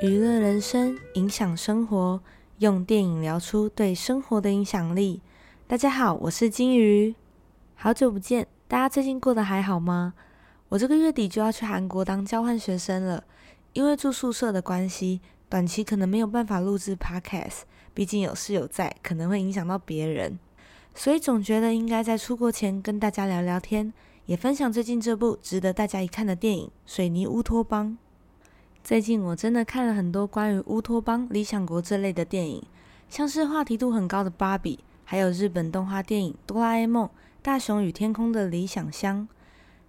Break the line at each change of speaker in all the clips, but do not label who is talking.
娱乐人生，影响生活，用电影聊出对生活的影响力。大家好，我是金鱼，好久不见，大家最近过得还好吗？我这个月底就要去韩国当交换学生了，因为住宿舍的关系，短期可能没有办法录制 podcast，毕竟有室友在，可能会影响到别人，所以总觉得应该在出国前跟大家聊聊天，也分享最近这部值得大家一看的电影《水泥乌托邦》。最近我真的看了很多关于乌托邦、理想国这类的电影，像是话题度很高的《芭比》，还有日本动画电影《哆啦 A 梦》《大雄与天空的理想乡》。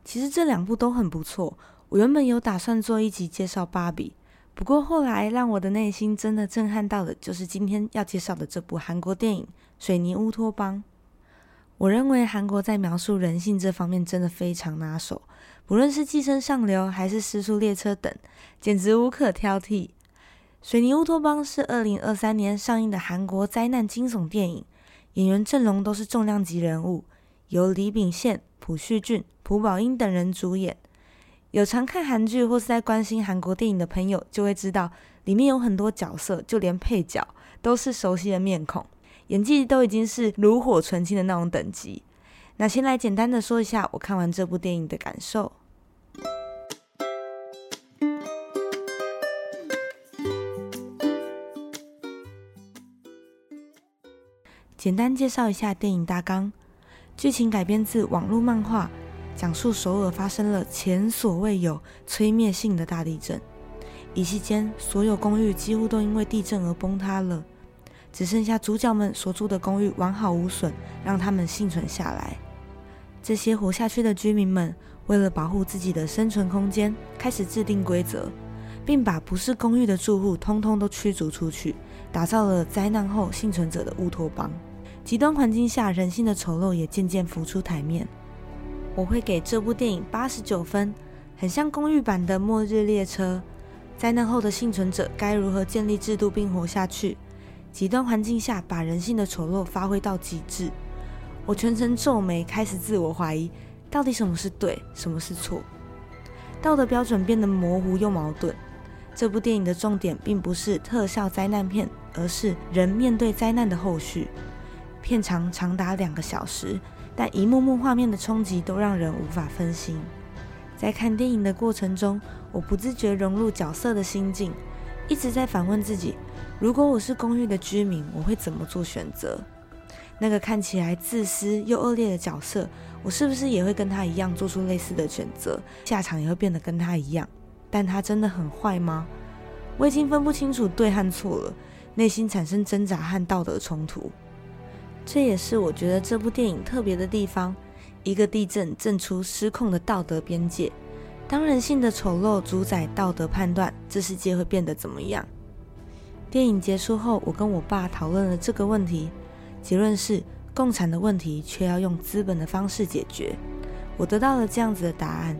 其实这两部都很不错。我原本有打算做一集介绍《芭比》，不过后来让我的内心真的震撼到的，就是今天要介绍的这部韩国电影《水泥乌托邦》。我认为韩国在描述人性这方面真的非常拿手。不论是寄生上流还是失速列车等，简直无可挑剔。《水泥乌托邦》是二零二三年上映的韩国灾难惊悚电影，演员阵容都是重量级人物，由李秉宪、朴叙俊、朴宝英等人主演。有常看韩剧或是在关心韩国电影的朋友，就会知道里面有很多角色，就连配角都是熟悉的面孔，演技都已经是炉火纯青的那种等级。那先来简单的说一下我看完这部电影的感受。简单介绍一下电影大纲：剧情改编自网络漫画，讲述首尔发生了前所未有催灭性的大地震，一夕间所有公寓几乎都因为地震而崩塌了，只剩下主角们所住的公寓完好无损，让他们幸存下来。这些活下去的居民们为了保护自己的生存空间，开始制定规则，并把不是公寓的住户通通都驱逐出去，打造了灾难后幸存者的乌托邦。极端环境下，人性的丑陋也渐渐浮出台面。我会给这部电影八十九分，很像公寓版的《末日列车》。灾难后的幸存者该如何建立制度并活下去？极端环境下，把人性的丑陋发挥到极致。我全程皱眉，开始自我怀疑：到底什么是对，什么是错？道德标准变得模糊又矛盾。这部电影的重点并不是特效灾难片，而是人面对灾难的后续。片长长达两个小时，但一幕幕画面的冲击都让人无法分心。在看电影的过程中，我不自觉融入角色的心境，一直在反问自己：如果我是公寓的居民，我会怎么做选择？那个看起来自私又恶劣的角色，我是不是也会跟他一样做出类似的选择？下场也会变得跟他一样？但他真的很坏吗？我已经分不清楚对和错了，内心产生挣扎和道德冲突。这也是我觉得这部电影特别的地方。一个地震震出失控的道德边界，当人性的丑陋主宰道德判断，这世界会变得怎么样？电影结束后，我跟我爸讨论了这个问题，结论是共产的问题却要用资本的方式解决。我得到了这样子的答案。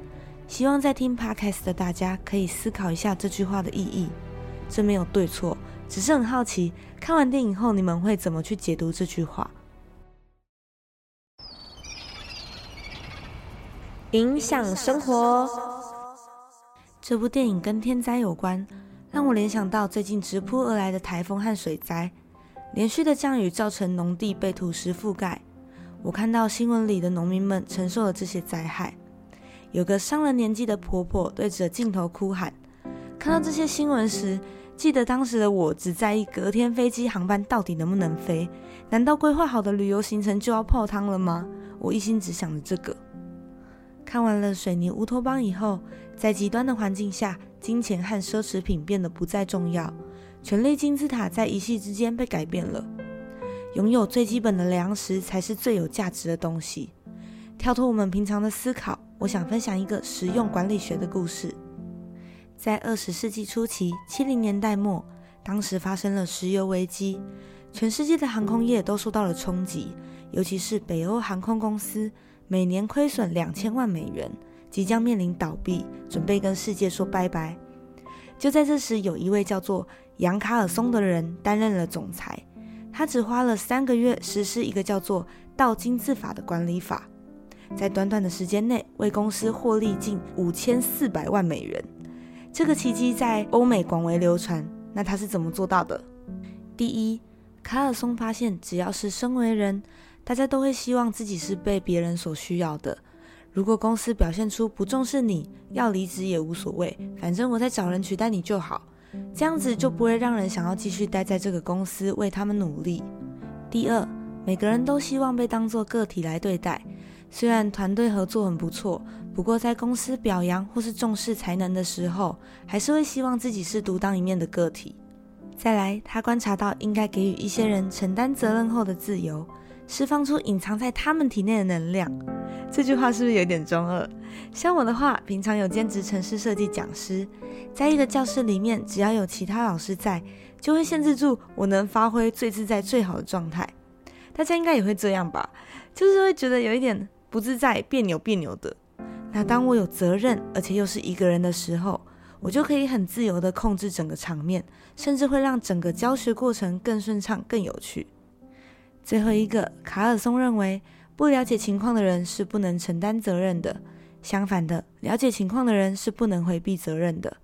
希望在听 Podcast 的大家可以思考一下这句话的意义。这没有对错，只是很好奇，看完电影后你们会怎么去解读这句话？影响生活。这部电影跟天灾有关，让我联想到最近直扑而来的台风和水灾。连续的降雨造成农地被土石覆盖，我看到新闻里的农民们承受了这些灾害。有个上了年纪的婆婆对着镜头哭喊。看到这些新闻时，记得当时的我只在意隔天飞机航班到底能不能飞。难道规划好的旅游行程就要泡汤了吗？我一心只想着这个。看完了《水泥乌托邦》以后，在极端的环境下，金钱和奢侈品变得不再重要，权力金字塔在一夕之间被改变了。拥有最基本的粮食才是最有价值的东西。跳脱我们平常的思考，我想分享一个实用管理学的故事。在二十世纪初期，七零年代末，当时发生了石油危机，全世界的航空业都受到了冲击，尤其是北欧航空公司。每年亏损两千万美元，即将面临倒闭，准备跟世界说拜拜。就在这时，有一位叫做杨卡尔松的人担任了总裁。他只花了三个月实施一个叫做“道金字法”的管理法，在短短的时间内为公司获利近五千四百万美元。这个奇迹在欧美广为流传。那他是怎么做到的？第一，卡尔松发现，只要是身为人，大家都会希望自己是被别人所需要的。如果公司表现出不重视你，要离职也无所谓，反正我在找人取代你就好，这样子就不会让人想要继续待在这个公司为他们努力。第二，每个人都希望被当作个体来对待，虽然团队合作很不错，不过在公司表扬或是重视才能的时候，还是会希望自己是独当一面的个体。再来，他观察到应该给予一些人承担责任后的自由。释放出隐藏在他们体内的能量，这句话是不是有点中二？像我的话，平常有兼职城市设计讲师，在一个教室里面，只要有其他老师在，就会限制住我能发挥最自在、最好的状态。大家应该也会这样吧？就是会觉得有一点不自在、别扭、别扭的。那当我有责任，而且又是一个人的时候，我就可以很自由的控制整个场面，甚至会让整个教学过程更顺畅、更有趣。最后一个，卡尔松认为，不了解情况的人是不能承担责任的。相反的，了解情况的人是不能回避责任的。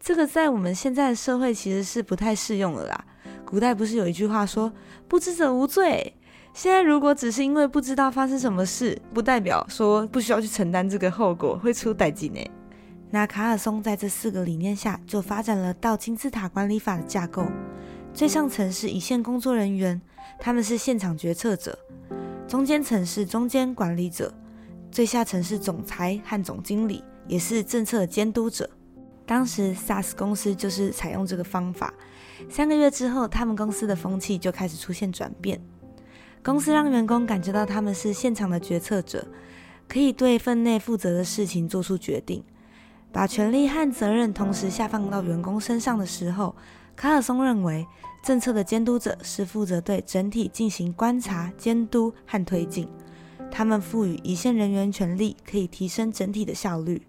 这个在我们现在的社会其实是不太适用的啦。古代不是有一句话说“不知者无罪”？现在如果只是因为不知道发生什么事，不代表说不需要去承担这个后果，会出代金呢。那卡尔松在这四个理念下，就发展了到金字塔管理法的架构。最上层是一线工作人员。他们是现场决策者，中间层是中间管理者，最下层是总裁和总经理，也是政策监督者。当时 SaaS 公司就是采用这个方法。三个月之后，他们公司的风气就开始出现转变。公司让员工感觉到他们是现场的决策者，可以对分内负责的事情做出决定，把权力和责任同时下放到员工身上的时候。卡尔松认为，政策的监督者是负责对整体进行观察、监督和推进。他们赋予一线人员权力，可以提升整体的效率。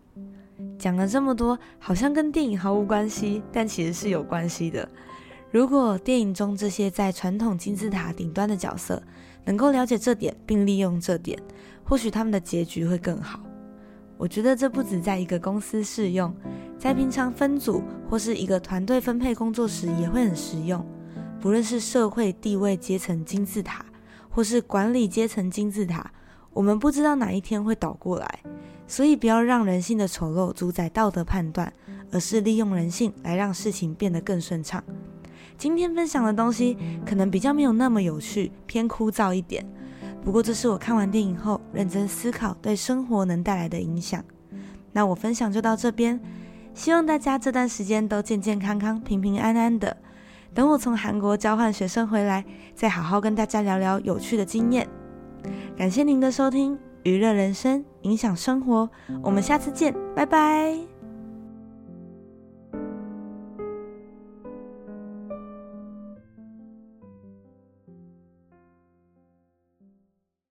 讲了这么多，好像跟电影毫无关系，但其实是有关系的。如果电影中这些在传统金字塔顶端的角色能够了解这点，并利用这点，或许他们的结局会更好。我觉得这不止在一个公司适用。在平常分组或是一个团队分配工作时，也会很实用。不论是社会地位阶层金字塔，或是管理阶层金字塔，我们不知道哪一天会倒过来，所以不要让人性的丑陋主宰道德判断，而是利用人性来让事情变得更顺畅。今天分享的东西可能比较没有那么有趣，偏枯燥一点。不过这是我看完电影后认真思考对生活能带来的影响。那我分享就到这边。希望大家这段时间都健健康康、平平安安的。等我从韩国交换学生回来，再好好跟大家聊聊有趣的经验。感谢您的收听，娱乐人生，影响生活。我们下次见，拜拜。